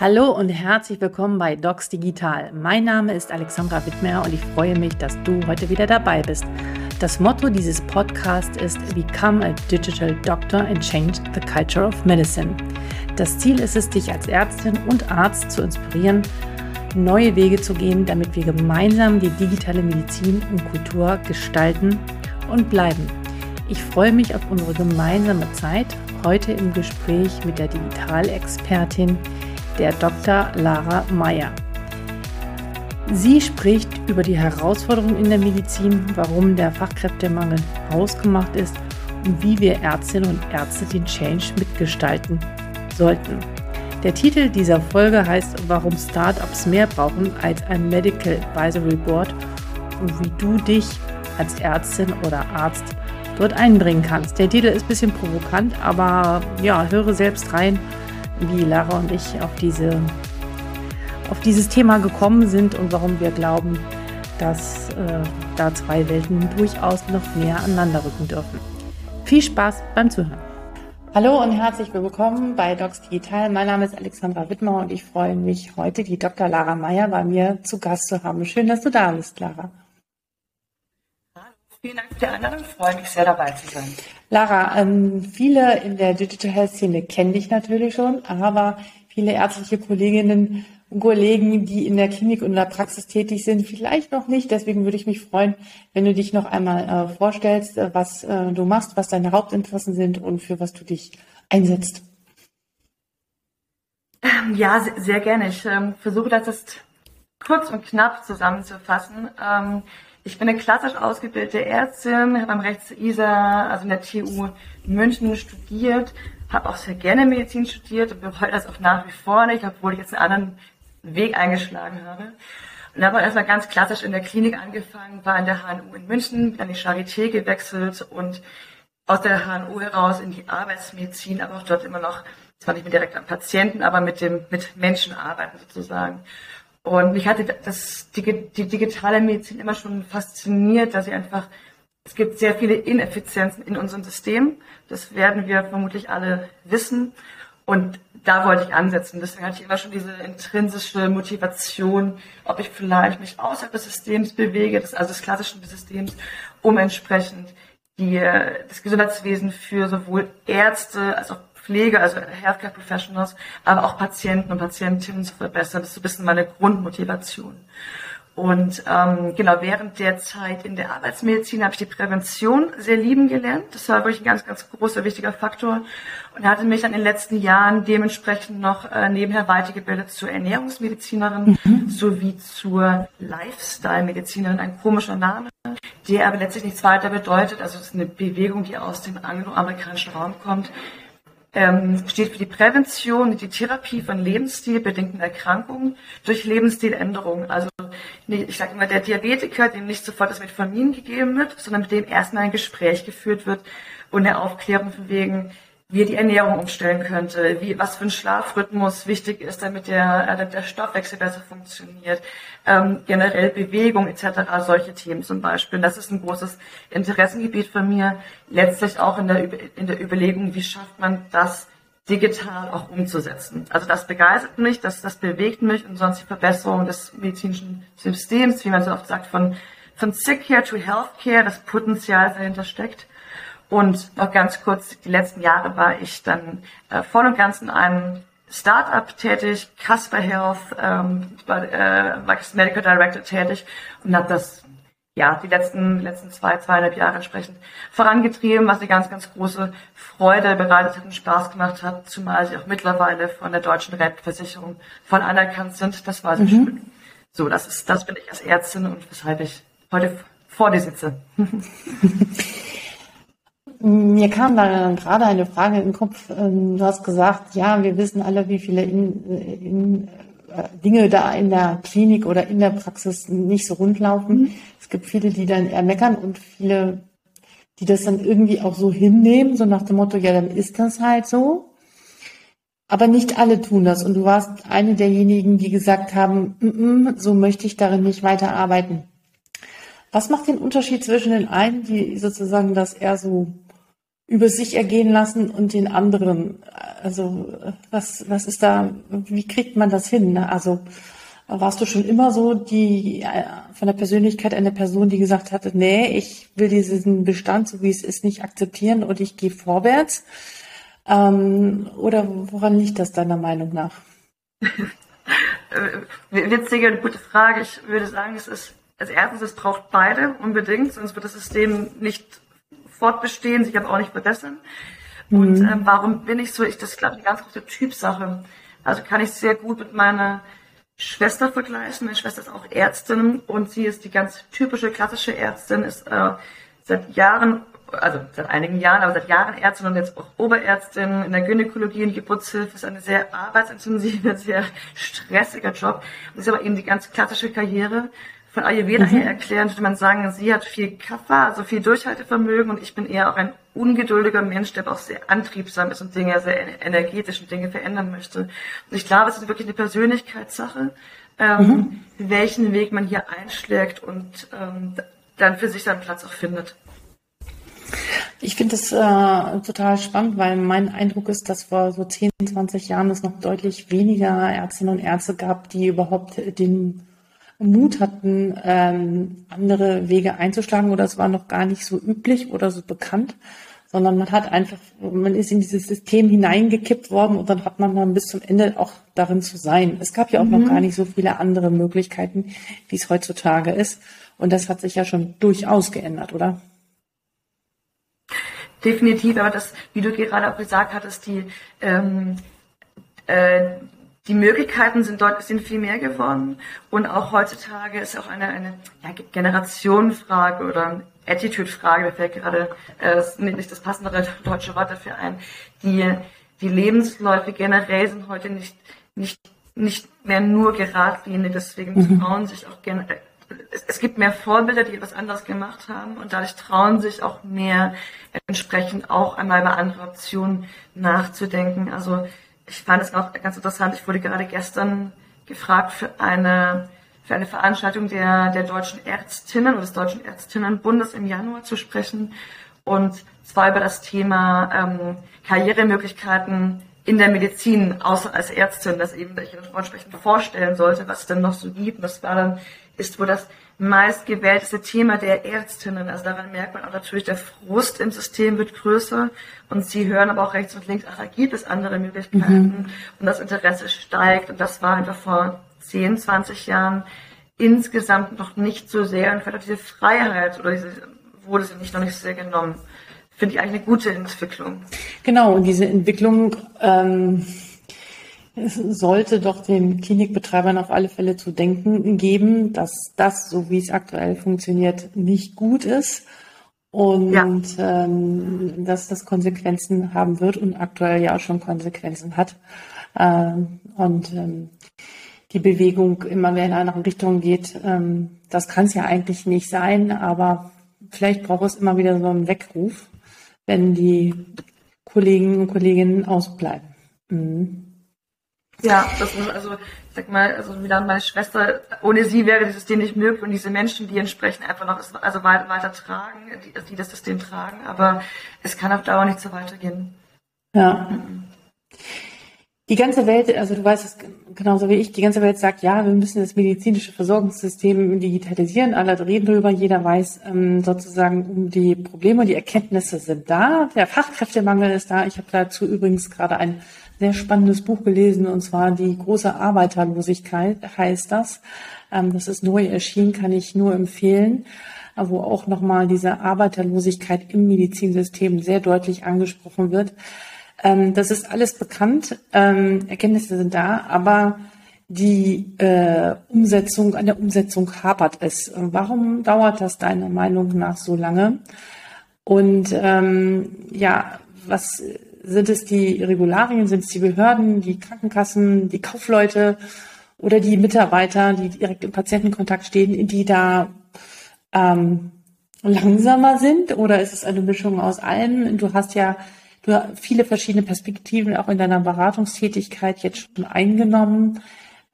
Hallo und herzlich willkommen bei Docs Digital. Mein Name ist Alexandra Wittmer und ich freue mich, dass du heute wieder dabei bist. Das Motto dieses Podcasts ist Become a Digital Doctor and Change the Culture of Medicine. Das Ziel ist es, dich als Ärztin und Arzt zu inspirieren, neue Wege zu gehen, damit wir gemeinsam die digitale Medizin und Kultur gestalten und bleiben. Ich freue mich auf unsere gemeinsame Zeit heute im Gespräch mit der Digitalexpertin der Dr. Lara Meyer. Sie spricht über die Herausforderungen in der Medizin, warum der Fachkräftemangel hausgemacht ist und wie wir Ärztinnen und Ärzte den Change mitgestalten sollten. Der Titel dieser Folge heißt Warum Startups mehr brauchen als ein Medical Advisory Board und wie du dich als Ärztin oder Arzt dort einbringen kannst. Der Titel ist ein bisschen provokant, aber ja, höre selbst rein wie Lara und ich auf, diese, auf dieses Thema gekommen sind und warum wir glauben, dass äh, da zwei Welten durchaus noch näher aneinander rücken dürfen. Viel Spaß beim Zuhören. Hallo und herzlich willkommen bei Docs Digital. Mein Name ist Alexandra Wittmer und ich freue mich, heute die Dr. Lara Meyer bei mir zu Gast zu haben. Schön, dass du da bist, Lara. Vielen Dank für die Einladung. Ich freue mich sehr dabei zu sein. Lara, ähm, viele in der Digital Health Szene kennen dich natürlich schon, aber viele ärztliche Kolleginnen und Kollegen, die in der Klinik und in der Praxis tätig sind, vielleicht noch nicht. Deswegen würde ich mich freuen, wenn du dich noch einmal äh, vorstellst, äh, was äh, du machst, was deine Hauptinteressen sind und für was du dich einsetzt. Ähm, ja, sehr, sehr gerne. Ich ähm, versuche das jetzt kurz und knapp zusammenzufassen. Ähm, ich bin eine klassisch ausgebildete Ärztin, habe am Rechts ISA, also in der TU München studiert, habe auch sehr gerne Medizin studiert und bereue das auch nach wie vor nicht, obwohl ich jetzt einen anderen Weg eingeschlagen habe. Und habe erstmal ganz klassisch in der Klinik angefangen, war in der HNU in München, bin an die Charité gewechselt und aus der HNU heraus in die Arbeitsmedizin, aber auch dort immer noch, zwar nicht mehr direkt am Patienten, aber mit dem, mit Menschen arbeiten sozusagen. Und mich hatte das, die, die digitale Medizin immer schon fasziniert, dass sie einfach, es gibt sehr viele Ineffizienzen in unserem System. Das werden wir vermutlich alle wissen. Und da wollte ich ansetzen. Deswegen hatte ich immer schon diese intrinsische Motivation, ob ich vielleicht mich außerhalb des Systems bewege, des, also des klassischen Systems, um entsprechend die, das Gesundheitswesen für sowohl Ärzte als auch Pflege, also Healthcare Professionals, aber auch Patienten und Patientinnen zu verbessern. Das ist so ein bisschen meine Grundmotivation. Und ähm, genau während der Zeit in der Arbeitsmedizin habe ich die Prävention sehr lieben gelernt. Das war wirklich ein ganz, ganz großer, wichtiger Faktor. Und hatte mich dann in den letzten Jahren dementsprechend noch äh, nebenher weitergebildet zur Ernährungsmedizinerin mhm. sowie zur Lifestyle-Medizinerin. Ein komischer Name, der aber letztlich nichts weiter bedeutet. Also es ist eine Bewegung, die aus dem angloamerikanischen Raum kommt, ähm, steht für die Prävention und die Therapie von lebensstilbedingten Erkrankungen durch Lebensstiländerungen. Also ich sage immer, der Diabetiker, dem nicht sofort das Metformin gegeben wird, sondern mit dem erstmal ein Gespräch geführt wird und eine Aufklärung von wegen, wie er die Ernährung umstellen könnte, wie, was für ein Schlafrhythmus wichtig ist, damit der, äh, der Stoffwechsel besser funktioniert, ähm, generell Bewegung etc., solche Themen zum Beispiel. Das ist ein großes Interessengebiet von mir, letztlich auch in der, in der Überlegung, wie schafft man das digital auch umzusetzen. Also das begeistert mich, das, das bewegt mich und sonst die Verbesserung des medizinischen Systems, wie man so oft sagt, von, von Sick Care to Health Care, das Potenzial dahinter steckt. Und noch ganz kurz, die letzten Jahre war ich dann äh, voll und ganz in einem Startup tätig, Casper Health, ähm, war, äh, war Medical Director tätig und habe das ja die letzten letzten zwei zweieinhalb Jahre entsprechend vorangetrieben, was eine ganz ganz große Freude bereitet hat und Spaß gemacht hat, zumal sie auch mittlerweile von der deutschen Rentenversicherung voll anerkannt sind. Das war sehr mhm. schön. So, das ist das bin ich als Ärztin und weshalb ich heute vor dir sitze. Mir kam da gerade eine Frage in den Kopf. Ähm, du hast gesagt, ja, wir wissen alle, wie viele in, in, äh, Dinge da in der Klinik oder in der Praxis nicht so rund laufen. Mhm. Es gibt viele, die dann eher meckern und viele, die das dann irgendwie auch so hinnehmen, so nach dem Motto, ja, dann ist das halt so. Aber nicht alle tun das. Und du warst eine derjenigen, die gesagt haben, mm -mm, so möchte ich darin nicht weiterarbeiten. Was macht den Unterschied zwischen den einen, die sozusagen das eher so über sich ergehen lassen und den anderen. Also was, was ist da, wie kriegt man das hin? Also warst du schon immer so die äh, von der Persönlichkeit eine Person, die gesagt hatte, nee, ich will diesen Bestand, so wie es ist, nicht akzeptieren und ich gehe vorwärts? Ähm, oder woran liegt das deiner Meinung nach? Witzige und gute Frage. Ich würde sagen, es ist als erstes, es braucht beide unbedingt, sonst wird das System nicht fortbestehen, sich aber auch nicht verbessern. Mhm. Und ähm, warum bin ich so? Ich, das ist, glaube ich, eine ganz große Typsache. Also kann ich sehr gut mit meiner Schwester vergleichen. Meine Schwester ist auch Ärztin und sie ist die ganz typische klassische Ärztin, ist äh, seit Jahren, also seit einigen Jahren, aber seit Jahren Ärztin und jetzt auch Oberärztin in der Gynäkologie und Geburtshilfe. Ist eine sehr arbeitsintensive, sehr stressiger Job. Das ist aber eben die ganz klassische Karriere von Ayurveda mhm. her erklären, würde man sagen, sie hat viel Kapha, also viel Durchhaltevermögen und ich bin eher auch ein ungeduldiger Mensch, der auch sehr antriebsam ist und Dinge sehr energetisch und Dinge verändern möchte. Und ich glaube, es ist wirklich eine Persönlichkeitssache, ähm, mhm. welchen Weg man hier einschlägt und ähm, dann für sich seinen Platz auch findet. Ich finde das äh, total spannend, weil mein Eindruck ist, dass vor so 10, 20 Jahren es noch deutlich weniger Ärztinnen und Ärzte gab, die überhaupt den Mut hatten, ähm, andere Wege einzuschlagen oder es war noch gar nicht so üblich oder so bekannt, sondern man hat einfach, man ist in dieses System hineingekippt worden und dann hat man dann bis zum Ende auch darin zu sein. Es gab ja auch mhm. noch gar nicht so viele andere Möglichkeiten, wie es heutzutage ist. Und das hat sich ja schon durchaus geändert, oder? Definitiv, aber das, wie du gerade auch gesagt hattest, die ähm, äh, die Möglichkeiten sind dort sind viel mehr geworden und auch heutzutage ist auch eine, eine ja, Generationenfrage oder Attitude-Frage, mir fällt gerade äh, nicht das passendere deutsche Wort dafür ein. Die, die Lebensläufe generell sind heute nicht, nicht, nicht mehr nur geradlinig, deswegen mhm. trauen sich auch gerne, es, es gibt mehr Vorbilder, die etwas anderes gemacht haben und dadurch trauen sich auch mehr entsprechend auch einmal über andere Optionen nachzudenken. Also ich fand es auch ganz interessant. Ich wurde gerade gestern gefragt für eine, für eine Veranstaltung der, der deutschen Ärztinnen oder des deutschen Ärztinnenbundes im Januar zu sprechen. Und zwar über das Thema ähm, Karrieremöglichkeiten in der Medizin, außer als Ärztin, dass eben ich entsprechend vorstellen sollte, was es denn noch so gibt. Und das war dann, ist wohl das meistgewählteste Thema der Ärztinnen. Also daran merkt man auch natürlich, der Frust im System wird größer und sie hören aber auch rechts und links, ach, da gibt es andere Möglichkeiten mhm. und das Interesse steigt und das war einfach vor 10, 20 Jahren insgesamt noch nicht so sehr und vielleicht diese Freiheit oder diese wurde sie nicht noch nicht so sehr genommen. Finde ich eigentlich eine gute Entwicklung. Genau, und diese Entwicklung ähm sollte doch den Klinikbetreibern auf alle Fälle zu denken geben, dass das, so wie es aktuell funktioniert, nicht gut ist und ja. ähm, dass das Konsequenzen haben wird und aktuell ja auch schon Konsequenzen hat. Ähm, und ähm, die Bewegung immer mehr in eine andere Richtung geht, ähm, das kann es ja eigentlich nicht sein, aber vielleicht braucht es immer wieder so einen Weckruf, wenn die Kollegen und Kolleginnen ausbleiben. Mhm. Ja, das ist also, ich sag mal, also wieder meine Schwester, ohne sie wäre das System nicht möglich und diese Menschen, die entsprechend einfach noch also weiter, weiter tragen, die, die das System tragen, aber es kann auf Dauer nicht so weitergehen. Ja. Mhm. Die ganze Welt, also du weißt es genauso wie ich, die ganze Welt sagt, ja, wir müssen das medizinische Versorgungssystem digitalisieren. Alle reden darüber, jeder weiß ähm, sozusagen um die Probleme, die Erkenntnisse sind da. Der Fachkräftemangel ist da. Ich habe dazu übrigens gerade ein sehr spannendes Buch gelesen, und zwar Die große Arbeiterlosigkeit heißt das. Ähm, das ist neu erschienen, kann ich nur empfehlen, äh, wo auch nochmal diese Arbeiterlosigkeit im Medizinsystem sehr deutlich angesprochen wird. Ähm, das ist alles bekannt, ähm, Erkenntnisse sind da, aber die äh, Umsetzung, an der Umsetzung hapert es. Warum dauert das deiner Meinung nach so lange? Und ähm, ja, was sind es die Regularien, sind es die Behörden, die Krankenkassen, die Kaufleute oder die Mitarbeiter, die direkt im Patientenkontakt stehen, die da ähm, langsamer sind? Oder ist es eine Mischung aus allem? Du hast ja du viele verschiedene Perspektiven auch in deiner Beratungstätigkeit jetzt schon eingenommen,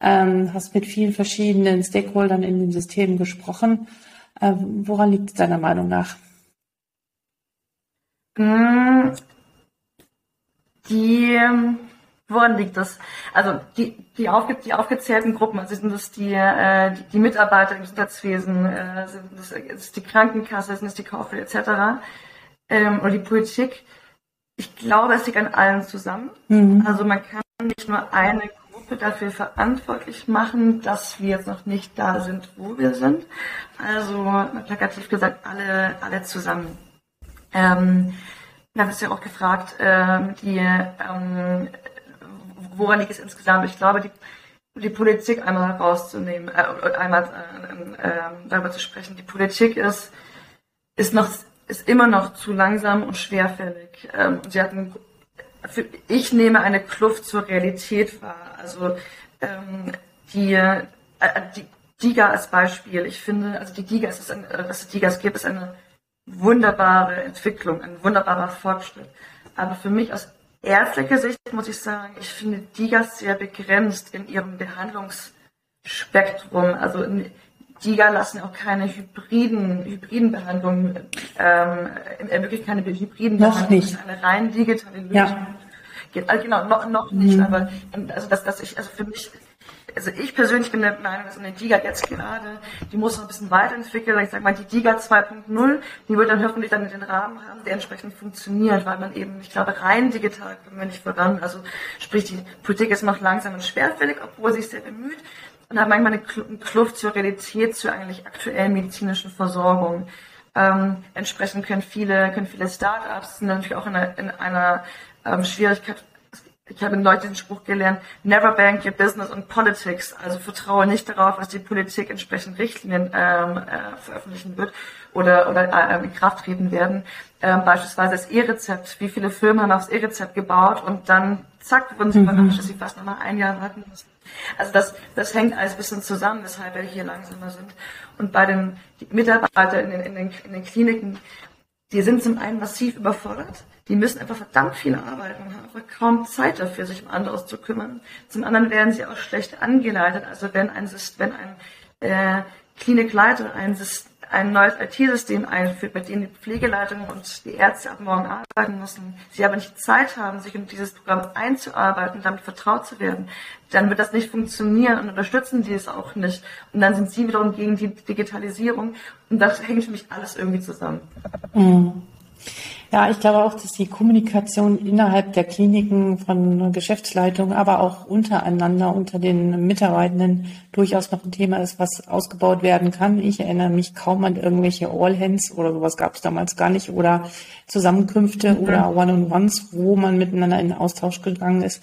ähm, hast mit vielen verschiedenen Stakeholdern in den Systemen gesprochen. Äh, woran liegt es deiner Meinung nach? Mm, die, woran liegt das? Also die, die, aufge, die aufgezählten Gruppen, also sind das die, äh, die, die Mitarbeiter im Gesundheitswesen, äh, sind das, ist die Krankenkasse, sind das die Kaufel etc. Ähm, oder die Politik. Ich glaube, es liegt an allen zusammen. Mhm. Also man kann nicht nur eine Gruppe dafür verantwortlich machen, dass wir jetzt noch nicht da sind, wo wir sind. Also plakativ gesagt, alle, alle zusammen. Ähm, wir haben es ja auch gefragt, ähm, die, ähm, woran liegt es insgesamt? Ich glaube, die, die Politik einmal herauszunehmen, äh, einmal äh, äh, darüber zu sprechen. Die Politik ist, ist noch, ist immer noch zu langsam und schwerfällig. Ähm, sie hatten, für, ich nehme eine Kluft zur Realität wahr. Also ähm, die, äh, die DIGA als Beispiel. Ich finde, also die DIGA, ist ein, was es DIGAs gibt, ist eine wunderbare Entwicklung, ein wunderbarer Fortschritt. Aber für mich aus ärztlicher Sicht muss ich sagen, ich finde DIGAs sehr begrenzt in ihrem Behandlungsspektrum. Also DIGA lassen auch keine hybriden, hybriden Behandlungen, ähm, ermöglichen keine hybriden noch Behandlungen. Nicht. Eine rein digitale Lösung. Ja. Geht, also genau, noch, noch nicht, mhm. aber also dass, dass ich, also für mich also ich persönlich bin der Meinung, dass eine Diga jetzt gerade, die muss noch ein bisschen weiterentwickeln. Ich sage mal, die Diga 2.0, die wird dann hoffentlich dann den Rahmen haben, der entsprechend funktioniert, weil man eben, ich glaube, rein digital kommen wir nicht voran. Also sprich, die Politik ist noch langsam und schwerfällig, obwohl sie sich sehr bemüht und hat manchmal eine Kluft zur Realität, zur eigentlich aktuellen medizinischen Versorgung. Ähm, entsprechend können viele, können viele Start-ups sind natürlich auch in einer, in einer ähm, Schwierigkeit ich habe in Leuten den Spruch gelernt, never bank your business on politics. Also vertraue nicht darauf, was die Politik entsprechend Richtlinien ähm, äh, veröffentlichen wird oder, oder äh, in Kraft treten werden. Ähm, beispielsweise das E-Rezept. Wie viele Firmen haben aufs E-Rezept gebaut und dann zack, wurden sie mhm. überrascht, dass sie fast nochmal ein Jahr warten müssen. Also das, das hängt alles ein bisschen zusammen, weshalb wir hier langsamer sind. Und bei den Mitarbeitern in den, in den, in den Kliniken, die sind zum einen massiv überfordert die müssen einfach verdammt viel arbeiten haben einfach kaum Zeit dafür, sich um anderes zu kümmern. Zum anderen werden sie auch schlecht angeleitet. Also wenn ein, wenn ein äh, Klinikleiter ein, ein neues IT-System einführt, bei dem die Pflegeleitung und die Ärzte ab morgen arbeiten müssen, sie aber nicht Zeit haben, sich in dieses Programm einzuarbeiten, damit vertraut zu werden, dann wird das nicht funktionieren und unterstützen die es auch nicht. Und dann sind sie wiederum gegen die Digitalisierung und das hängt für mich alles irgendwie zusammen. Mhm. Ja, ich glaube auch, dass die Kommunikation innerhalb der Kliniken von Geschäftsleitung, aber auch untereinander, unter den Mitarbeitenden durchaus noch ein Thema ist, was ausgebaut werden kann. Ich erinnere mich kaum an irgendwelche All-Hands oder sowas gab es damals gar nicht oder Zusammenkünfte mhm. oder One-on-Ones, wo man miteinander in Austausch gegangen ist.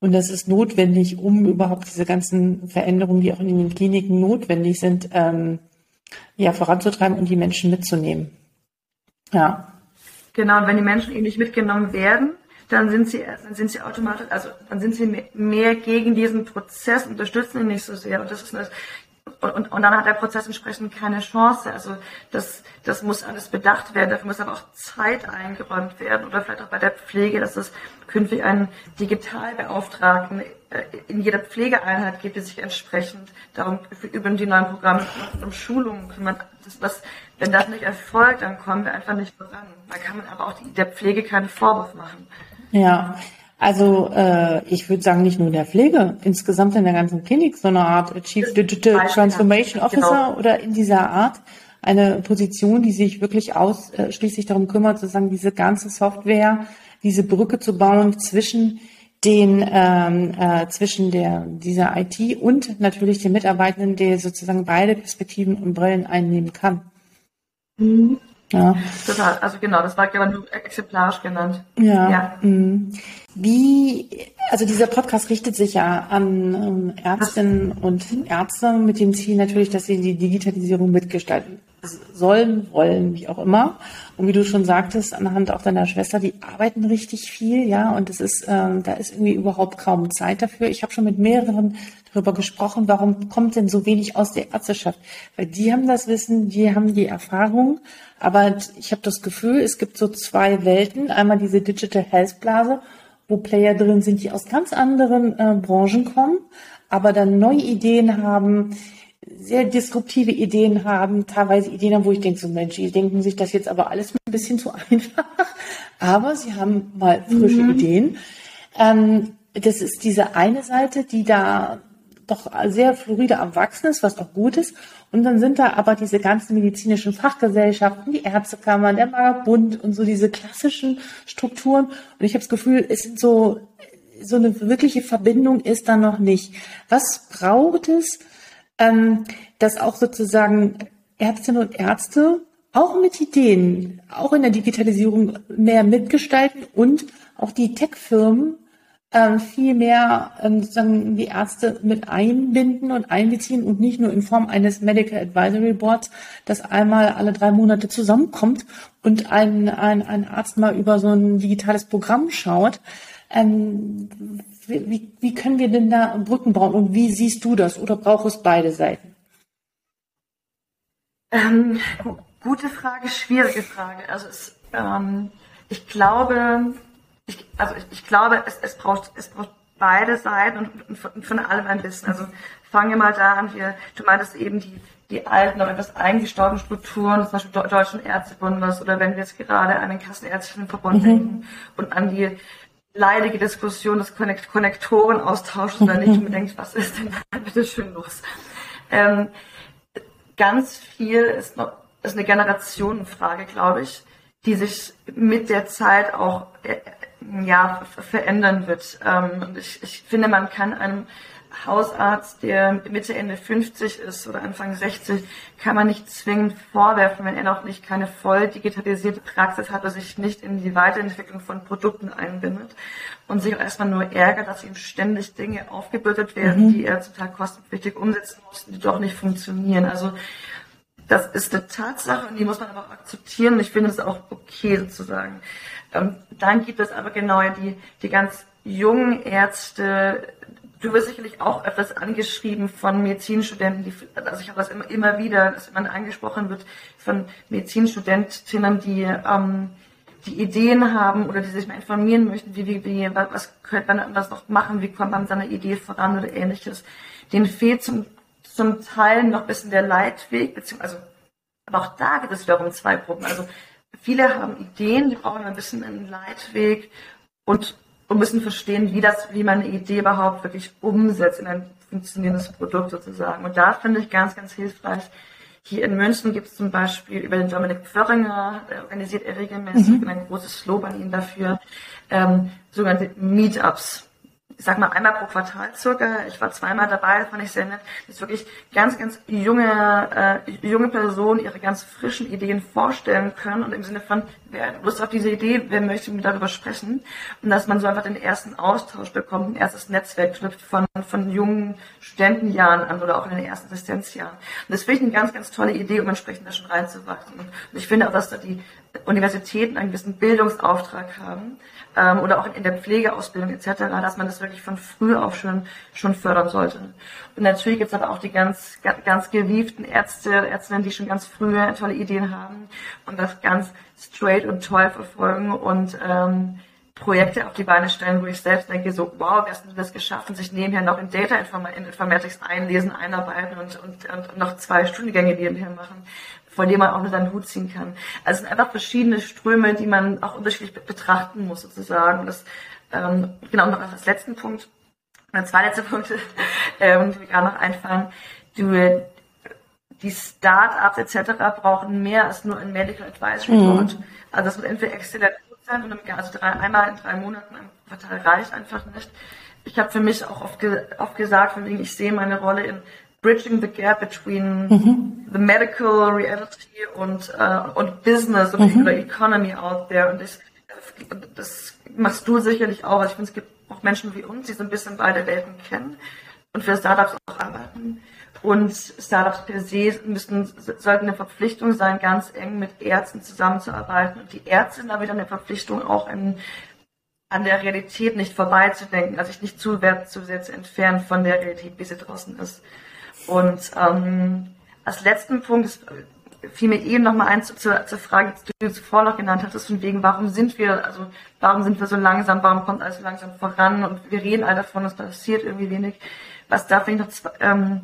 Und das ist notwendig, um überhaupt diese ganzen Veränderungen, die auch in den Kliniken notwendig sind, ähm, ja, voranzutreiben und die Menschen mitzunehmen. Ja. Genau, und wenn die Menschen eben nicht mitgenommen werden, dann sind sie, dann sind sie automatisch, also dann sind sie mehr gegen diesen Prozess, unterstützen ihn nicht so sehr. Und das ist eine, und, und, und dann hat der Prozess entsprechend keine Chance. Also das, das muss alles bedacht werden, dafür muss aber auch Zeit eingeräumt werden oder vielleicht auch bei der Pflege, dass es künftig einen Digitalbeauftragten äh, in jeder Pflegeeinheit gibt, die sich entsprechend darum über die neuen Programme um Schulungen kümmert. Das, was, wenn das nicht erfolgt, dann kommen wir einfach nicht voran. Da kann man aber auch der Pflege keinen Vorwurf machen. Ja, also äh, ich würde sagen, nicht nur der Pflege, insgesamt in der ganzen Klinik, so eine Art Chief Digital Transformation Officer genau. oder in dieser Art eine Position, die sich wirklich ausschließlich darum kümmert, sozusagen diese ganze Software, diese Brücke zu bauen zwischen den ähm, äh, zwischen der dieser IT und natürlich den Mitarbeitenden, der sozusagen beide Perspektiven und Brillen einnehmen kann. Mhm. Ja. Total. Also genau, das war gerade nur exemplarisch genannt. Ja. ja. Mhm. Wie, also dieser Podcast richtet sich ja an ähm, Ärztinnen und Ärzte mit dem Ziel natürlich, dass sie die Digitalisierung mitgestalten sollen, wollen, wie auch immer. Und wie du schon sagtest, anhand auch deiner Schwester, die arbeiten richtig viel, ja, und es ist, ähm, da ist irgendwie überhaupt kaum Zeit dafür. Ich habe schon mit mehreren darüber gesprochen, warum kommt denn so wenig aus der Ärzteschaft? Weil die haben das Wissen, die haben die Erfahrung, aber ich habe das Gefühl, es gibt so zwei Welten. Einmal diese Digital Health Blase, wo Player drin sind, die aus ganz anderen äh, Branchen kommen, aber dann neue Ideen haben, sehr disruptive Ideen haben, teilweise Ideen haben, wo ich denke, so Mensch, die denken sich das jetzt aber alles ein bisschen zu einfach. Aber sie haben mal frische mhm. Ideen. Ähm, das ist diese eine Seite, die da doch sehr floride am Wachsen ist, was auch gut ist. Und dann sind da aber diese ganzen medizinischen Fachgesellschaften, die Ärztekammern, der Magerbund und so diese klassischen Strukturen. Und ich habe das Gefühl, es sind so, so eine wirkliche Verbindung ist da noch nicht. Was braucht es, ähm, dass auch sozusagen Ärztinnen und Ärzte auch mit Ideen, auch in der Digitalisierung mehr mitgestalten und auch die Tech-Firmen ähm, viel mehr ähm, sozusagen die Ärzte mit einbinden und einbeziehen und nicht nur in Form eines Medical Advisory Boards, das einmal alle drei Monate zusammenkommt und ein, ein, ein Arzt mal über so ein digitales Programm schaut. Ähm, wie, wie können wir denn da Brücken bauen und wie siehst du das oder braucht es beide Seiten? Ähm, gute Frage, schwierige Frage. Also es, ähm, ich glaube, ich, also ich, ich glaube, es, es, braucht, es braucht beide Seiten und, und, von, von allem ein bisschen. Also fangen wir mal da an, hier, du meintest eben die, die alten, noch etwas eingestorbenen Strukturen, zum Beispiel Deutschen Ärztebundes oder wenn wir jetzt gerade an den Kassenärztlichen Verbund mhm. denken und an die leidige Diskussion des Konnekt Konnektorenaustauschs, oder nicht und denkt, was ist denn da bitte schön los? Ähm, ganz viel ist noch, ist eine Generationenfrage, glaube ich, die sich mit der Zeit auch äh, ja, verändern wird. Ähm, ich, ich finde, man kann einem Hausarzt, der Mitte, Ende 50 ist oder Anfang 60, kann man nicht zwingend vorwerfen, wenn er noch nicht keine voll digitalisierte Praxis hat oder sich nicht in die Weiterentwicklung von Produkten einbindet und sich auch erstmal nur ärgert, dass ihm ständig Dinge aufgebürdet werden, mhm. die er total kostenpflichtig umsetzen muss, die doch nicht funktionieren. Also das ist eine Tatsache und die muss man aber auch akzeptieren und ich finde es auch okay sozusagen. Ähm, dann gibt es aber genau die, die ganz jungen Ärzte, du wirst sicherlich auch öfters angeschrieben von Medizinstudenten, die, also ich habe das immer, immer wieder, dass man angesprochen wird von Medizinstudentinnen, die ähm, die Ideen haben oder die sich mal informieren möchten, wie, wie, wie was könnte man was noch machen, wie kommt man seiner Idee voran oder ähnliches. Den fehlt zum zum Teil noch ein bisschen der Leitweg, also, aber auch da gibt es wiederum zwei Gruppen. Also viele haben Ideen, die brauchen ein bisschen einen Leitweg und, und müssen verstehen, wie das, wie man eine Idee überhaupt wirklich umsetzt in ein funktionierendes Produkt sozusagen. Und da finde ich ganz, ganz hilfreich. Hier in München gibt es zum Beispiel über den Dominik Pförringer, der organisiert er regelmäßig mhm. ein großes Lob an ihn dafür, ähm, sogenannte Meetups ich sag mal einmal pro Quartal circa. Ich war zweimal dabei, fand ich sehr nett. Das ist wirklich ganz, ganz junge, äh, junge Personen ihre ganz frischen Ideen vorstellen können und im Sinne von, wer hat Lust auf diese Idee, wer möchte mit darüber sprechen und dass man so einfach den ersten Austausch bekommt, ein erstes Netzwerk knüpft von, von jungen Studentenjahren an oder auch in den ersten Assistenzjahren. Und das finde ich eine ganz, ganz tolle Idee, um entsprechend da schon reinzuwachsen. Und ich finde auch, dass da die Universitäten einen gewissen Bildungsauftrag haben ähm, oder auch in der Pflegeausbildung etc., dass man das wirklich von früh auf schon, schon fördern sollte. Und natürlich gibt es aber auch die ganz, ganz gewieften Ärzte, Ärztinnen, die schon ganz frühe tolle Ideen haben und das ganz straight und toll verfolgen und ähm, Projekte auf die Beine stellen, wo ich selbst denke, so, wow, hast du das geschafft und sich nebenher noch in Data Informatics einlesen, einarbeiten und, und, und noch zwei Studiengänge nebenher machen von dem man auch nur seinen Hut ziehen kann. Also es sind einfach verschiedene Ströme, die man auch unterschiedlich betrachten muss sozusagen. Das, ähm, genau, noch als letzten Punkt, oder zwei letzte Punkte, ähm, die mir gerade noch einfallen. Du, die Start-ups etc. brauchen mehr als nur ein Medical Advisory mhm. Board. Mhm. Also das wird entweder exzellent gut sein und also drei, einmal in drei Monaten im Quartal reicht einfach nicht. Ich habe für mich auch oft, ge oft gesagt, von wegen ich sehe meine Rolle in bridging the gap between mhm. the medical reality und, uh, und Business und mhm. Economy out there. Und ich, das machst du sicherlich auch. Also ich finde, es gibt auch Menschen wie uns, die so ein bisschen beide Welten kennen und für Startups auch arbeiten. Und Startups per se müssen, sollten eine Verpflichtung sein, ganz eng mit Ärzten zusammenzuarbeiten. Und die Ärzte haben wieder eine Verpflichtung, auch in, an der Realität nicht vorbeizudenken, also sich nicht zu, zu sehr zu entfernen von der Realität, wie sie draußen ist. Und ähm, als letzten Punkt ist, fiel mir eben noch mal ein zu, zur, zur Frage, die du zuvor noch genannt hattest, von wegen, warum sind wir, also warum sind wir so langsam, warum kommt alles so langsam voran und wir reden alle davon, es passiert irgendwie wenig. Was da finde ich noch ähm,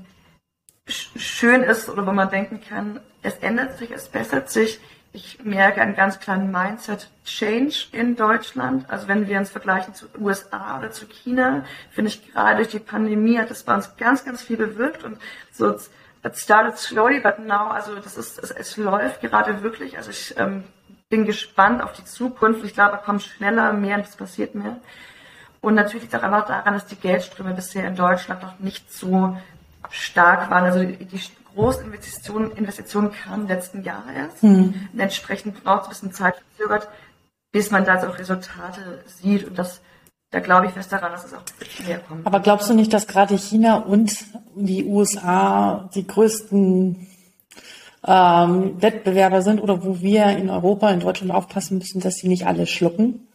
schön ist oder wo man denken kann, es ändert sich, es bessert sich ich merke einen ganz kleinen Mindset-Change in Deutschland. Also wenn wir uns vergleichen zu USA oder zu China, finde ich gerade durch die Pandemie hat das bei uns ganz, ganz viel bewirkt und so it started slowly, but now, also das ist, es, es läuft gerade wirklich. Also ich ähm, bin gespannt auf die Zukunft. Ich glaube, da kommt schneller mehr und es passiert mehr. Und natürlich liegt auch einfach daran, dass die Geldströme bisher in Deutschland noch nicht so stark waren. Also die, die Großinvestitionen Investitionen kamen im letzten Jahr erst. Hm. Und entsprechend braucht es ein bisschen Zeit verzögert, bis man da so Resultate sieht. Und das, da glaube ich fest daran, dass es auch mehr kommt. Aber glaubst du nicht, dass gerade China und die USA die größten ähm, Wettbewerber sind oder wo wir in Europa, in Deutschland aufpassen müssen, dass sie nicht alle schlucken?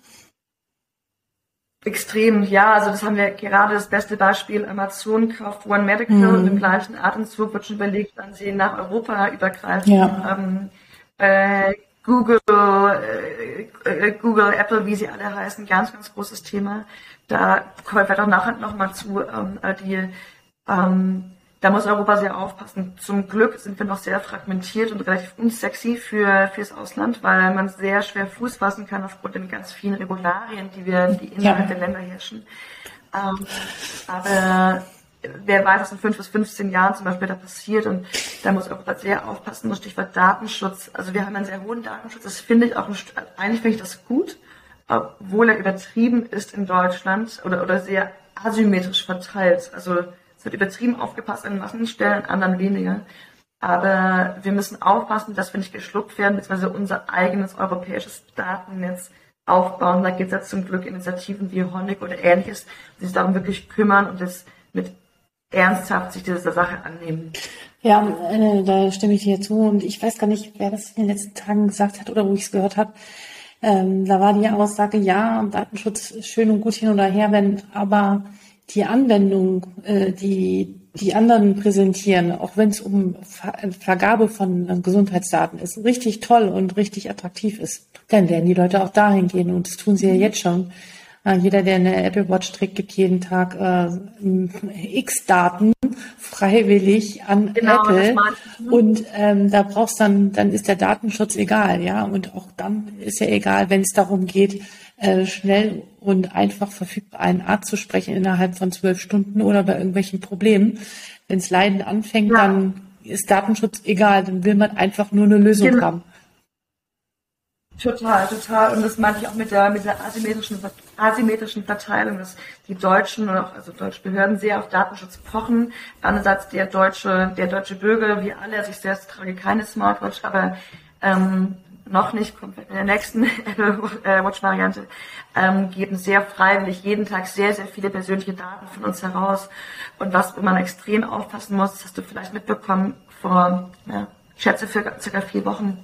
Extrem, ja. Also das haben wir gerade das beste Beispiel. Amazon kauft One Medical mhm. und im gleichen Atemzug wird schon überlegt, wann sie nach Europa übergreifen. Ja. Ähm, äh, Google, äh, äh, Google, Apple, wie sie alle heißen, ganz, ganz großes Thema. Da kommen wir auch nachher nochmal zu, ähm, äh, die ähm, da muss Europa sehr aufpassen. Zum Glück sind wir noch sehr fragmentiert und relativ unsexy für fürs Ausland, weil man sehr schwer Fuß fassen kann aufgrund den ganz vielen Regularien, die wir, die innerhalb ja. der Länder herrschen. Ähm, aber wer weiß, was in fünf bis 15 Jahren zum Beispiel da passiert und da muss Europa sehr aufpassen. Das Stichwort Datenschutz. Also wir haben einen sehr hohen Datenschutz. Das finde ich auch, ein, eigentlich finde ich das gut, obwohl er übertrieben ist in Deutschland oder, oder sehr asymmetrisch verteilt. Also es wird übertrieben aufgepasst an manchen Stellen, an anderen weniger. Aber wir müssen aufpassen, dass wir nicht geschluckt werden, beziehungsweise unser eigenes europäisches Datennetz aufbauen. Da gibt es jetzt zum Glück Initiativen wie Honig oder ähnliches, die sich darum wirklich kümmern und das mit ernsthaft sich dieser Sache annehmen. Ja, äh, da stimme ich dir zu und ich weiß gar nicht, wer das in den letzten Tagen gesagt hat oder wo ich es gehört habe. Ähm, da war die Aussage, ja, Datenschutz schön und gut hin oder her, wenn aber die Anwendung, äh, die die anderen präsentieren, auch wenn es um Ver Vergabe von äh, Gesundheitsdaten ist, richtig toll und richtig attraktiv ist, dann werden die Leute auch dahin gehen und das tun sie ja jetzt schon. Äh, jeder, der eine Apple Watch trägt, gibt jeden Tag äh, x Daten freiwillig an genau, Apple. und ähm, da brauchst dann, dann ist der Datenschutz egal, ja. Und auch dann ist ja egal, wenn es darum geht, äh, schnell und einfach verfügbar einen Arzt zu sprechen innerhalb von zwölf Stunden oder bei irgendwelchen Problemen. Wenn es Leiden anfängt, ja. dann ist Datenschutz egal, dann will man einfach nur eine Lösung genau. haben. Total, total. Und das meinte ich auch mit der, mit der asymmetrischen, asymmetrischen Verteilung, dass die Deutschen und auch, also deutsche Behörden sehr auf Datenschutz pochen. Andererseits der deutsche, der deutsche Bürger, wie alle, also ich selbst trage keine Smartwatch, aber ähm, noch nicht, kommt in der nächsten Apple äh, Watch Variante, ähm, geben sehr freiwillig jeden Tag sehr, sehr viele persönliche Daten von uns heraus. Und was man extrem aufpassen muss, das hast du vielleicht mitbekommen, vor, ja, ich schätze, für circa vier Wochen,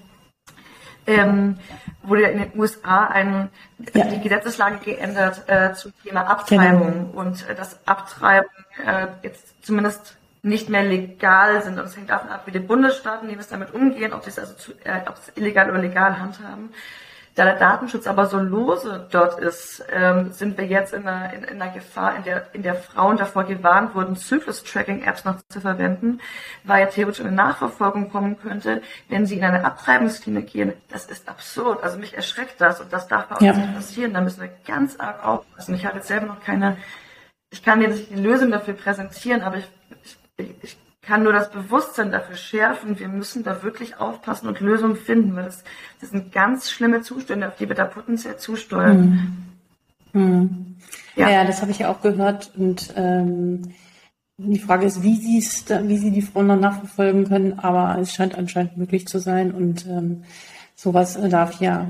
ähm, wurde in den USA ein, ja. die Gesetzeslage geändert äh, zum Thema Abtreibung. Genau. Und äh, das Abtreiben äh, jetzt zumindest nicht mehr legal sind. Und es hängt davon ab, wie die Bundesstaaten, die damit umgehen, ob sie es also zu, äh, ob es illegal oder legal handhaben. Da der Datenschutz aber so lose dort ist, ähm, sind wir jetzt in einer, in, in einer Gefahr, in der, in der Frauen davor gewarnt wurden, Zyklus-Tracking-Apps noch zu verwenden, weil ja theoretisch eine Nachverfolgung kommen könnte, wenn sie in eine Abtreibungsklinik gehen. Das ist absurd. Also mich erschreckt das und das darf bei uns ja. nicht passieren. Da müssen wir ganz arg aufpassen. Ich habe jetzt selber noch keine, ich kann dir nicht die Lösung dafür präsentieren, aber ich, ich kann nur das Bewusstsein dafür schärfen. Wir müssen da wirklich aufpassen und Lösungen finden, weil das, das sind ganz schlimme Zustände, auf die wir da potenziell zusteuern. Hm. Hm. Ja. ja, das habe ich ja auch gehört. Und ähm, die Frage ist, wie, sie's wie sie die Frauen dann nachverfolgen können. Aber es scheint anscheinend möglich zu sein. Und ähm, sowas darf ja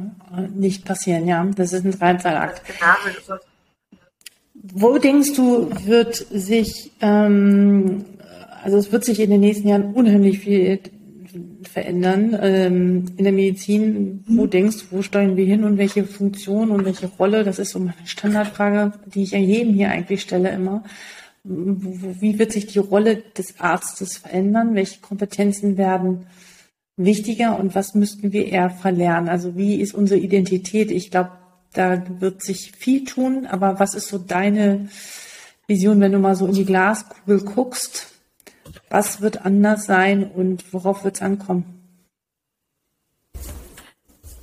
nicht passieren. Ja, das ist ein Dreizahlakt. Wo denkst du, wird sich ähm, also es wird sich in den nächsten Jahren unheimlich viel verändern. Ähm, in der Medizin, wo denkst du, wo steuern wir hin und welche Funktion und welche Rolle? Das ist so meine Standardfrage, die ich ja jedem hier eigentlich stelle immer. Wie wird sich die Rolle des Arztes verändern? Welche Kompetenzen werden wichtiger und was müssten wir eher verlernen? Also wie ist unsere Identität? Ich glaube, da wird sich viel tun, aber was ist so deine Vision, wenn du mal so in die Glaskugel guckst? Was wird anders sein und worauf wird es ankommen?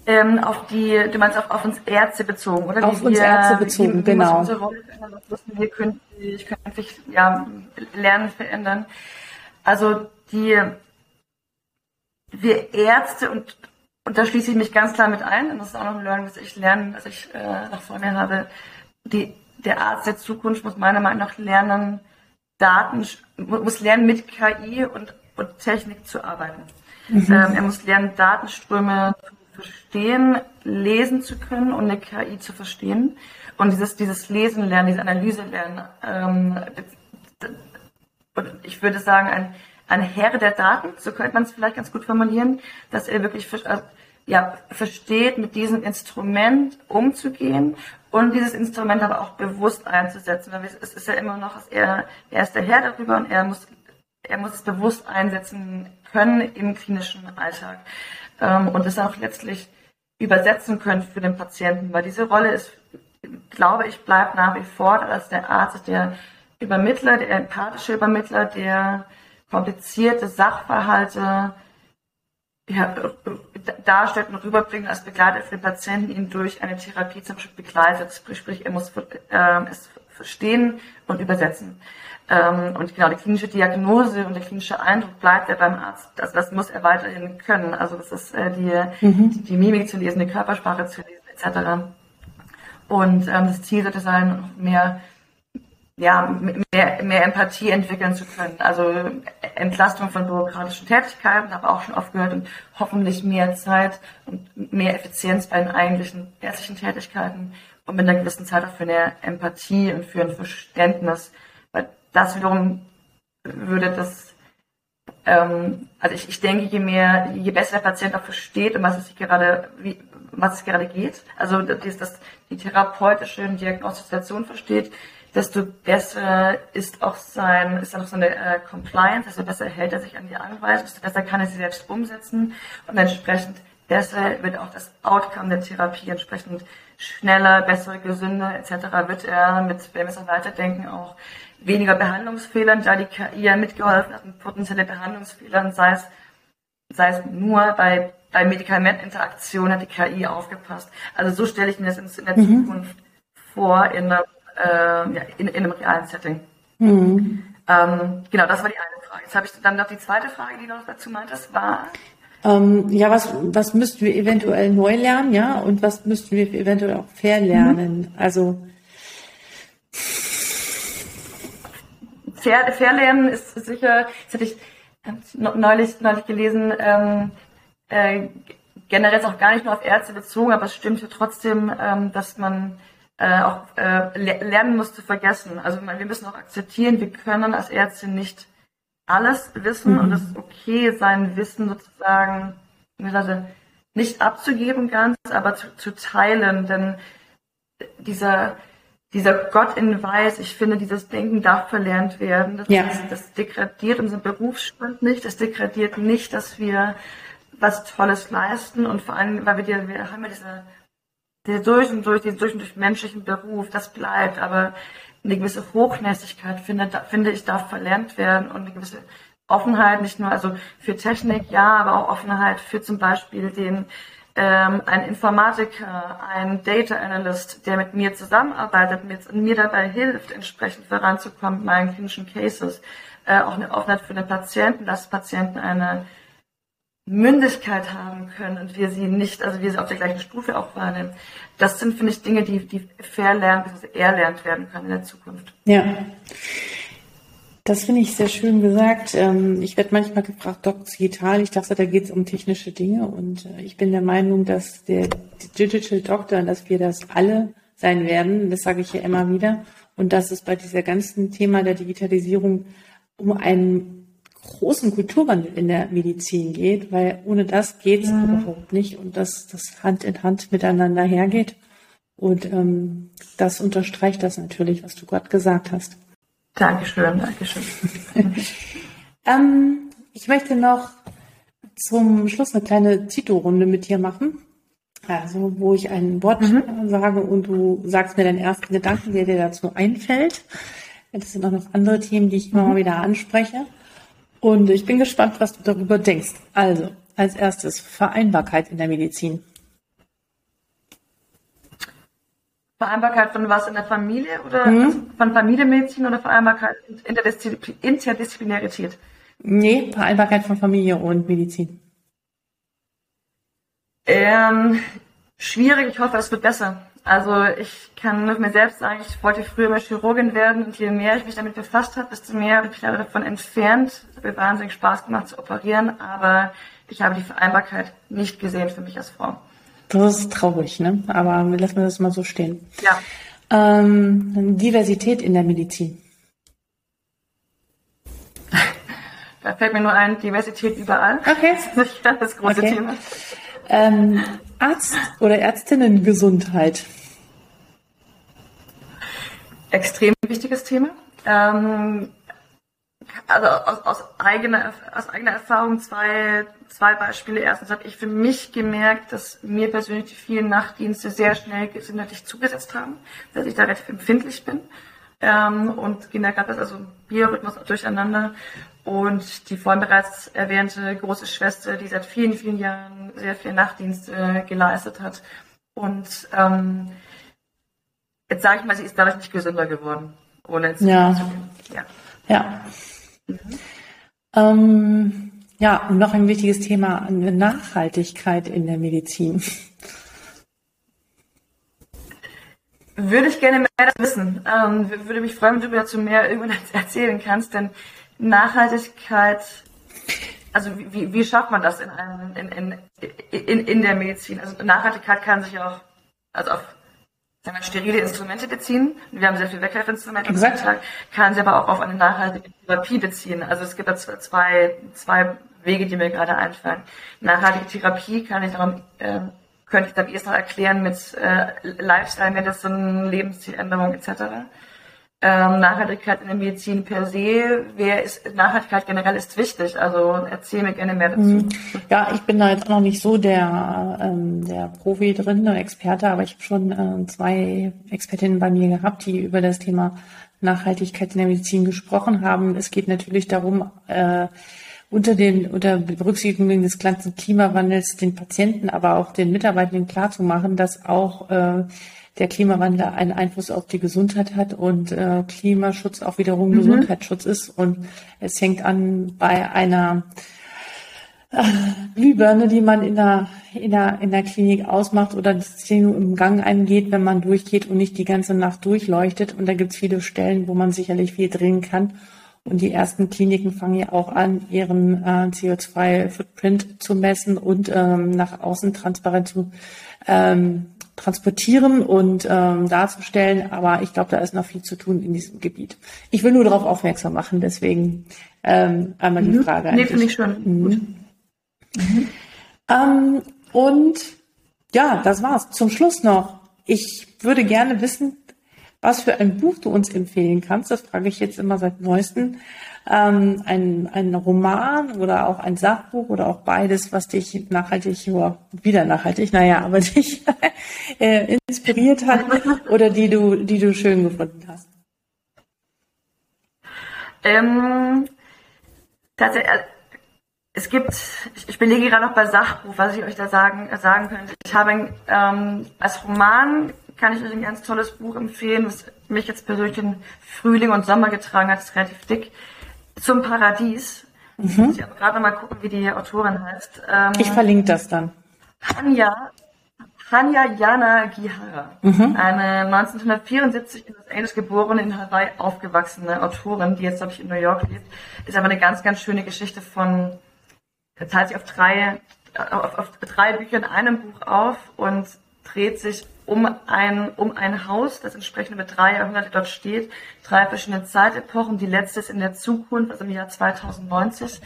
Ähm, auf die, du meinst auf, auf uns Ärzte bezogen, oder? Auf uns Ärzte bezogen, wie, wie genau. Unsere Rolle verändern, was müssen wir künftig, künftig ja, lernen verändern. Also die wir Ärzte und und da schließe ich mich ganz klar mit ein, und das ist auch noch ein Learning, das ich lerne, das ich äh, noch vor mir habe. Die, der Arzt der Zukunft muss meiner Meinung nach lernen, Daten, muss lernen, mit KI und, und Technik zu arbeiten. Mhm. Ähm, er muss lernen, Datenströme zu verstehen, lesen zu können und eine KI zu verstehen. Und dieses, dieses Lesen lernen, diese Analyse lernen, ähm, ich würde sagen, ein, ein Herr der Daten, so könnte man es vielleicht ganz gut formulieren, dass er wirklich äh, ja, versteht, mit diesem Instrument umzugehen und dieses Instrument aber auch bewusst einzusetzen. Weil es ist ja immer noch, er, er ist der Herr darüber und er muss, er muss es bewusst einsetzen können im klinischen Alltag. Ähm, und es auch letztlich übersetzen können für den Patienten, weil diese Rolle ist, glaube ich, bleibt nach wie vor, dass der Arzt der Übermittler, der empathische Übermittler, der komplizierte Sachverhalte darstellt und rüberbringt als Begleiter für den Patienten, ihn durch eine Therapie zum Beispiel begleitet. Sprich, er muss äh, es verstehen und übersetzen. Ähm, und genau, die klinische Diagnose und der klinische Eindruck bleibt ja beim Arzt. Also das muss er weiterhin können. Also das ist äh, die, mhm. die, die, Mimik zu lesen, die Körpersprache zu lesen, etc. Und ähm, das Ziel sollte sein, mehr ja, mehr, mehr Empathie entwickeln zu können. Also Entlastung von bürokratischen Tätigkeiten, habe auch schon oft gehört, und hoffentlich mehr Zeit und mehr Effizienz bei den eigentlichen ärztlichen Tätigkeiten und mit einer gewissen Zeit auch für eine Empathie und für ein Verständnis. Weil das wiederum würde das, ähm, also ich, ich denke, je mehr, je besser der Patient auch versteht, um was es sich gerade, wie, was es gerade geht, also dass, dass die therapeutische Diagnostisation versteht, desto besser ist auch sein, ist auch seine äh, Compliance, desto besser hält er sich an die Anweisung, desto besser kann er sie selbst umsetzen und entsprechend besser wird auch das Outcome der Therapie entsprechend schneller, bessere, gesünder etc. wird er mit, wenn wir es noch weiterdenken, auch weniger Behandlungsfehlern, da die KI ja mitgeholfen hat, mit potenzielle Behandlungsfehlern, sei es, sei es nur bei, bei Medikamentinteraktion hat die KI aufgepasst. Also so stelle ich mir das in, der mhm. Zukunft vor, in der äh, ja, in, in einem realen Setting. Mhm. Ähm, genau, das war die eine Frage. Jetzt habe ich dann noch die zweite Frage, die du noch dazu meintest, war. Ähm, ja, was, was müssten wir eventuell neu lernen, ja, und was müssten wir eventuell auch verlernen? Mhm. Also Fair, Verlernen ist sicher, das hatte ich neulich, neulich gelesen, ähm, äh, generell ist auch gar nicht nur auf Ärzte bezogen, aber es stimmt ja trotzdem, ähm, dass man äh, auch äh, lernen muss zu vergessen. Also wir müssen auch akzeptieren, wir können als Ärzte nicht alles wissen mhm. und es ist okay, sein Wissen sozusagen nicht abzugeben ganz, aber zu, zu teilen, denn dieser dieser Gott in Weiß, ich finde, dieses Denken darf verlernt werden. Das, ja. das degradiert unseren Berufsstand nicht, das degradiert nicht, dass wir was Tolles leisten und vor allem, weil wir, die, wir haben ja diese der durch und durch, den durch und durch menschlichen Beruf, das bleibt, aber eine gewisse Hochnäsigkeit, finde, finde ich, darf verlernt werden und eine gewisse Offenheit, nicht nur also für Technik, ja, aber auch Offenheit für zum Beispiel den ähm, ein Informatiker, ein Data Analyst, der mit mir zusammenarbeitet, mit, mir dabei hilft, entsprechend voranzukommen mit meinen klinischen Cases. Äh, auch eine Offenheit für den Patienten, dass Patienten eine Mündigkeit haben können und wir sie nicht, also wir sie auf der gleichen Stufe auch wahrnehmen. Das sind, finde ich, Dinge, die, die verlernt, bzw. erlernt werden können in der Zukunft. Ja. Das finde ich sehr schön gesagt. Ähm, ich werde manchmal gefragt, Doc digital. Ich dachte, da geht es um technische Dinge und äh, ich bin der Meinung, dass der Digital Doctor, dass wir das alle sein werden. Das sage ich ja immer wieder. Und dass es bei dieser ganzen Thema der Digitalisierung um einen großen Kulturwandel in der Medizin geht, weil ohne das geht es mhm. überhaupt nicht und dass das Hand in Hand miteinander hergeht. Und ähm, das unterstreicht das natürlich, was du gerade gesagt hast. Dankeschön, Dankeschön. ähm, ich möchte noch zum Schluss eine kleine Zito-Runde mit dir machen. Also, wo ich ein Wort mhm. sage und du sagst mir deinen ersten Gedanken, der dir dazu einfällt. Das sind auch noch andere Themen, die ich immer mhm. mal wieder anspreche. Und ich bin gespannt, was du darüber denkst. Also, als erstes Vereinbarkeit in der Medizin. Vereinbarkeit von was in der Familie oder mhm. also von Familienmedizin oder Vereinbarkeit Interdiszipl Interdisziplinarität? Nee, Vereinbarkeit von Familie und Medizin. Ähm, schwierig, ich hoffe, es wird besser. Also ich kann mit mir selbst sagen, ich wollte früher mal Chirurgin werden und je mehr ich mich damit befasst habe, desto mehr habe ich mich davon entfernt. Es hat mir wahnsinnig Spaß gemacht zu operieren, aber ich habe die Vereinbarkeit nicht gesehen für mich als Frau. Das ist traurig, ne? Aber lassen wir das mal so stehen. Ja. Ähm, Diversität in der Medizin. Da fällt mir nur ein, Diversität überall. Okay. Das ist das große okay. Thema. Ähm, Arzt- oder Ärztinnengesundheit. Extrem wichtiges Thema. Ähm, also aus, aus, eigener, aus eigener Erfahrung zwei, zwei Beispiele. Erstens habe ich für mich gemerkt, dass mir persönlich die vielen Nachtdienste sehr schnell gesundheitlich zugesetzt haben, dass ich da relativ empfindlich bin. Ähm, und gemerkt habe, dass also Biorhythmus durcheinander und die vorhin bereits erwähnte große Schwester, die seit vielen, vielen Jahren sehr viel Nachtdienst äh, geleistet hat. Und ähm, jetzt sage ich mal, sie ist dadurch nicht gesünder geworden. Ohne jetzt ja. ja. Ja. Mhm. Ähm, ja, und noch ein wichtiges Thema, Nachhaltigkeit in der Medizin. Würde ich gerne mehr wissen. Ähm, würde mich freuen, wenn du mir dazu mehr irgendwann erzählen kannst, denn Nachhaltigkeit, also wie, wie schafft man das in, einem, in, in, in, in der Medizin? Also Nachhaltigkeit kann sich auch also auf sagen wir, sterile Instrumente beziehen. Wir haben sehr viele Wegwerfinstrumente im Alltag, kann sie aber auch auf eine nachhaltige Therapie beziehen. Also es gibt da zwei, zwei Wege, die mir gerade einfallen. Nachhaltige Therapie kann ich darum, äh, könnte ich dann erst noch erklären mit äh, Lifestyle Medicine, Lebenszieländerung etc ähm, Nachhaltigkeit in der Medizin per se, wer ist, Nachhaltigkeit generell ist wichtig. Also erzähl mir gerne mehr dazu. Mhm. Ja, ich bin da jetzt noch nicht so der, ähm, der Profi drin, der Experte, aber ich habe schon äh, zwei Expertinnen bei mir gehabt, die über das Thema Nachhaltigkeit in der Medizin gesprochen haben. Es geht natürlich darum, äh, unter den unter Berücksichtigung des ganzen Klimawandels den Patienten, aber auch den Mitarbeitenden klarzumachen, dass auch äh, der Klimawandel einen Einfluss auf die Gesundheit hat und äh, Klimaschutz auch wiederum mhm. Gesundheitsschutz ist. Und es hängt an bei einer äh, Glühbirne, die man in der, in, der, in der Klinik ausmacht oder das im Gang eingeht, wenn man durchgeht und nicht die ganze Nacht durchleuchtet. Und da gibt es viele Stellen, wo man sicherlich viel drehen kann. Und die ersten Kliniken fangen ja auch an, ihren äh, CO2-Footprint zu messen und ähm, nach außen transparent zu ähm, transportieren und ähm, darzustellen. Aber ich glaube, da ist noch viel zu tun in diesem Gebiet. Ich will nur darauf aufmerksam machen, deswegen ähm, einmal mhm. die Frage. Nee, finde ich schon. Mhm. Mhm. Ähm, und ja, das war's. Zum Schluss noch. Ich würde gerne wissen, was für ein Buch du uns empfehlen kannst. Das frage ich jetzt immer seit neuestem ähm, ein, ein Roman oder auch ein Sachbuch oder auch beides, was dich nachhaltig, oder wieder nachhaltig, naja, aber dich äh, inspiriert hat oder die du, die du schön gefunden hast? Ähm, tatsächlich, äh, es gibt, ich belege gerade noch bei Sachbuch, was ich euch da sagen, sagen könnte. Ich habe ähm, als Roman kann ich euch ein ganz tolles Buch empfehlen, was mich jetzt persönlich in Frühling und Sommer getragen hat, ist relativ dick zum Paradies. Mhm. Ich habe gerade mal gucken, wie die Autorin heißt. Ähm, ich verlinke das dann. Hanya, Hanya Yana Gihara, mhm. eine 1974 in Los Angeles geborene, in Hawaii aufgewachsene Autorin, die jetzt, glaube ich, in New York lebt, ist aber eine ganz, ganz schöne Geschichte von, teilt sich auf drei, auf, auf drei Bücher in einem Buch auf und dreht sich um ein, um ein Haus, das entsprechend über drei Jahrhunderte dort steht, drei verschiedene Zeitepochen. Die letzte ist in der Zukunft, also im Jahr 2090.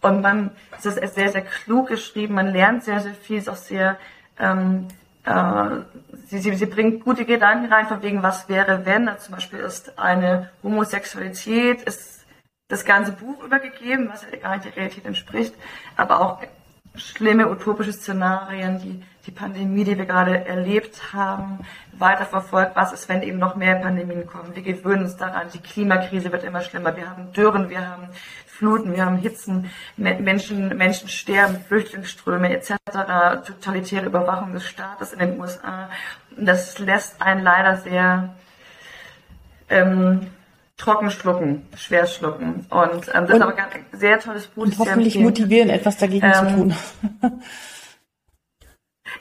Und man, es ist sehr, sehr klug geschrieben, man lernt sehr, sehr viel, ist auch sehr, ähm, äh, sie, sie, sie bringt gute Gedanken rein, von wegen, was wäre, wenn, also zum Beispiel ist eine Homosexualität, ist das ganze Buch übergegeben, was ja gar nicht der Realität entspricht, aber auch schlimme utopische Szenarien, die die Pandemie, die wir gerade erlebt haben, weiterverfolgt. Was ist, wenn eben noch mehr Pandemien kommen? Wir gewöhnen uns daran. Die Klimakrise wird immer schlimmer. Wir haben Dürren, wir haben Fluten, wir haben Hitzen, Menschen, Menschen sterben, Flüchtlingsströme etc., totalitäre Überwachung des Staates in den USA. Das lässt einen leider sehr ähm, trocken schlucken, schwer schlucken. Und ähm, das und, ist aber ein sehr tolles Buch. Und hoffentlich motivieren, etwas dagegen ähm, zu tun.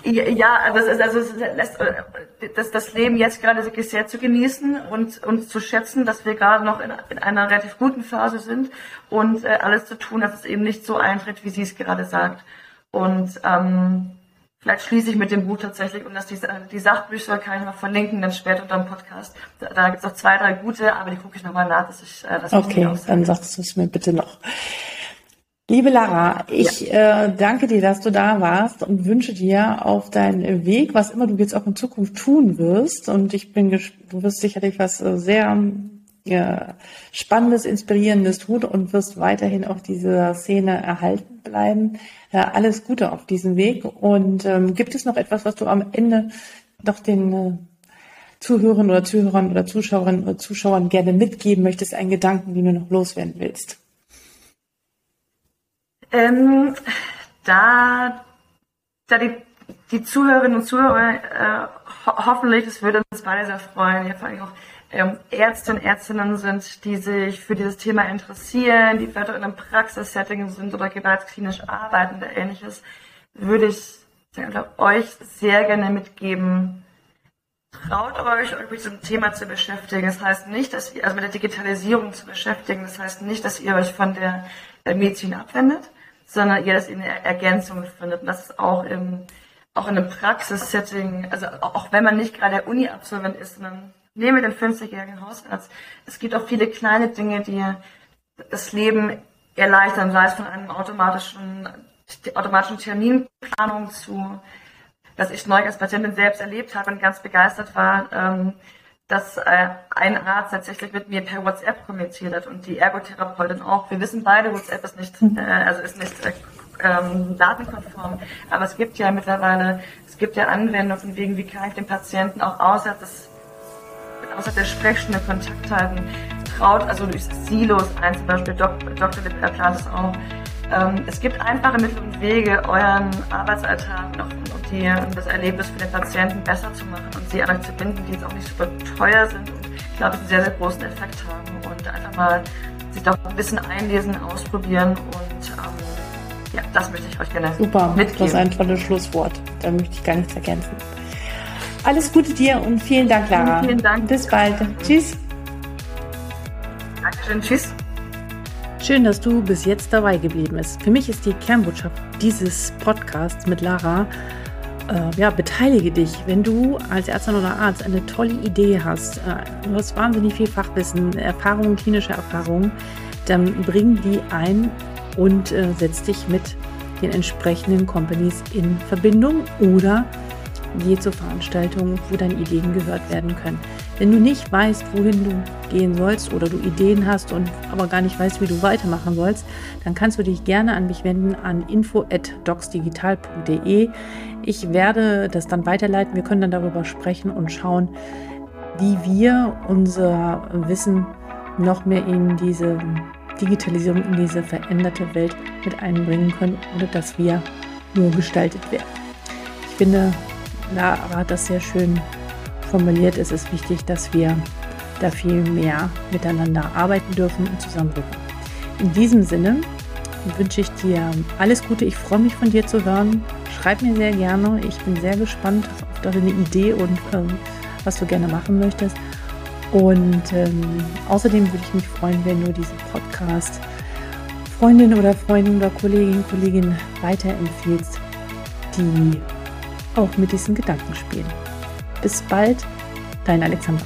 Ja, also, es ist, also äh, das, das Leben jetzt gerade wirklich sehr zu genießen und, und zu schätzen, dass wir gerade noch in, in einer relativ guten Phase sind und äh, alles zu tun, dass es eben nicht so eintritt, wie sie es gerade sagt. Und ähm, vielleicht schließe ich mit dem Buch tatsächlich und dass die, die Sachbücher kann ich noch verlinken, dann später unter dem Podcast. Da, da gibt es noch zwei, drei gute, aber die gucke ich nochmal nach, dass ich äh, das Okay, dann sagst du es mir bitte noch. Liebe Lara, ich ja. äh, danke dir, dass du da warst und wünsche dir auf deinen Weg, was immer du jetzt auch in Zukunft tun wirst. Und ich bin, du wirst sicherlich was äh, sehr äh, Spannendes, Inspirierendes tun und wirst weiterhin auf dieser Szene erhalten bleiben. Alles Gute auf diesem Weg. Und ähm, gibt es noch etwas, was du am Ende noch den äh, Zuhörern oder Zuhörern oder Zuschauerinnen oder Zuschauern gerne mitgeben möchtest, einen Gedanken, den du noch loswerden willst? Ähm, da, da die, die Zuhörerinnen und Zuhörer äh, ho hoffentlich, das würde uns beide sehr freuen, ja, vor allem auch ähm, Ärzte und Ärztinnen sind, die sich für dieses Thema interessieren, die vielleicht auch in einem Praxissetting sind oder gewaltsklinisch arbeiten oder ähnliches, würde ich euch sehr gerne mitgeben, traut euch, euch mit diesem Thema zu beschäftigen. Das heißt nicht, dass ihr, also mit der Digitalisierung zu beschäftigen, das heißt nicht, dass ihr euch von der Medizin abwendet, sondern ihr das in der Ergänzung findet. Und das ist auch im, auch in einem Praxissetting, also auch wenn man nicht gerade der Uni-Absolvent ist, sondern nehme den 50-jährigen Hausarzt. Es gibt auch viele kleine Dinge, die das Leben erleichtern, sei es von einem automatischen, automatischen Terminplanung zu, was ich neu als Patientin selbst erlebt habe und ganz begeistert war, ähm, dass äh, ein Arzt tatsächlich mit mir per WhatsApp kommuniziert hat und die Ergotherapeutin auch. Wir wissen beide, WhatsApp ist nicht, äh, also ist nicht äh, ähm, datenkonform, aber es gibt ja mittlerweile, es gibt ja Anwendungen wegen, wie kann ich den Patienten auch außer des, außer der Sprechstunde Kontakt halten, traut, also durch Silos ein, zum Beispiel Dok Dr. Lipp plant es auch. Ähm, es gibt einfache Mittel und Wege, euren Arbeitsalltag noch die, das Erlebnis für den Patienten besser zu machen und sie an euch zu binden, die jetzt auch nicht super teuer sind und ich glaube, einen sehr, sehr großen Effekt haben und einfach mal sich doch ein bisschen einlesen, ausprobieren und ähm, ja, das möchte ich euch gerne Super, mitgeben. das ist ein tolles Schlusswort. Da möchte ich gar nichts ergänzen. Alles Gute dir und vielen Dank, Lara. Vielen Dank. Bis bald. Tschüss. Dankeschön. Tschüss. Schön, dass du bis jetzt dabei geblieben bist. Für mich ist die Kernbotschaft dieses Podcasts mit Lara, äh, ja, beteilige dich. Wenn du als Ärztin oder Arzt eine tolle Idee hast, äh, du hast wahnsinnig viel Fachwissen, Erfahrungen, klinische Erfahrungen, dann bring die ein und äh, setz dich mit den entsprechenden Companies in Verbindung oder geh zur Veranstaltung, wo deine Ideen gehört werden können. Wenn du nicht weißt, wohin du gehen sollst oder du Ideen hast und aber gar nicht weißt, wie du weitermachen sollst, dann kannst du dich gerne an mich wenden an info@docsdigital.de. Ich werde das dann weiterleiten. Wir können dann darüber sprechen und schauen, wie wir unser Wissen noch mehr in diese Digitalisierung, in diese veränderte Welt mit einbringen können, ohne dass wir nur gestaltet werden. Ich finde, Lara das sehr schön formuliert. Es ist wichtig, dass wir da viel mehr miteinander arbeiten dürfen und zusammenrücken. In diesem Sinne wünsche ich dir alles Gute. Ich freue mich von dir zu hören. Schreib mir sehr gerne. Ich bin sehr gespannt auf deine Idee und ähm, was du gerne machen möchtest. Und ähm, außerdem würde ich mich freuen, wenn du diesen Podcast Freundin oder Freundin oder Kollegin, Kollegin weiterempfiehlst, die auch mit diesen Gedanken spielen. Bis bald, dein Alexander.